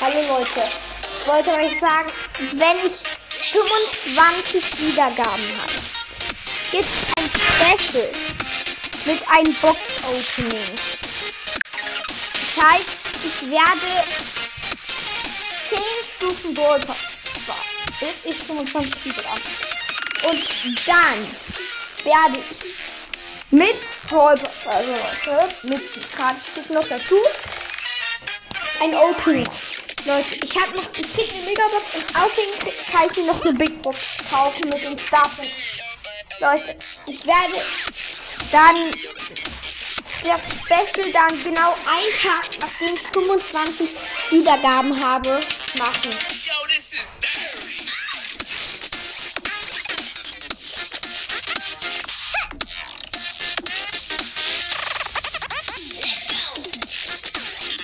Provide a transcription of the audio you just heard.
Hallo Leute. Ich wollte euch sagen, wenn ich 25 Wiedergaben habe, gibt es ein Special mit einem Box-Opening. Das heißt, ich werde 10 Stufen Brawl Pass bis ich 25 Wiedergaben habe. Und dann werde ich mit Brawl Pass, also Leute, mit Gratis noch dazu, ein Opening. Leute, ich habe noch, ich krieg eine Megabox und außerdem kann ich mir noch eine Big Box kaufen mit dem Starter. Leute, ich werde dann das Special dann genau einen Tag, nachdem ich 25 Wiedergaben habe, machen.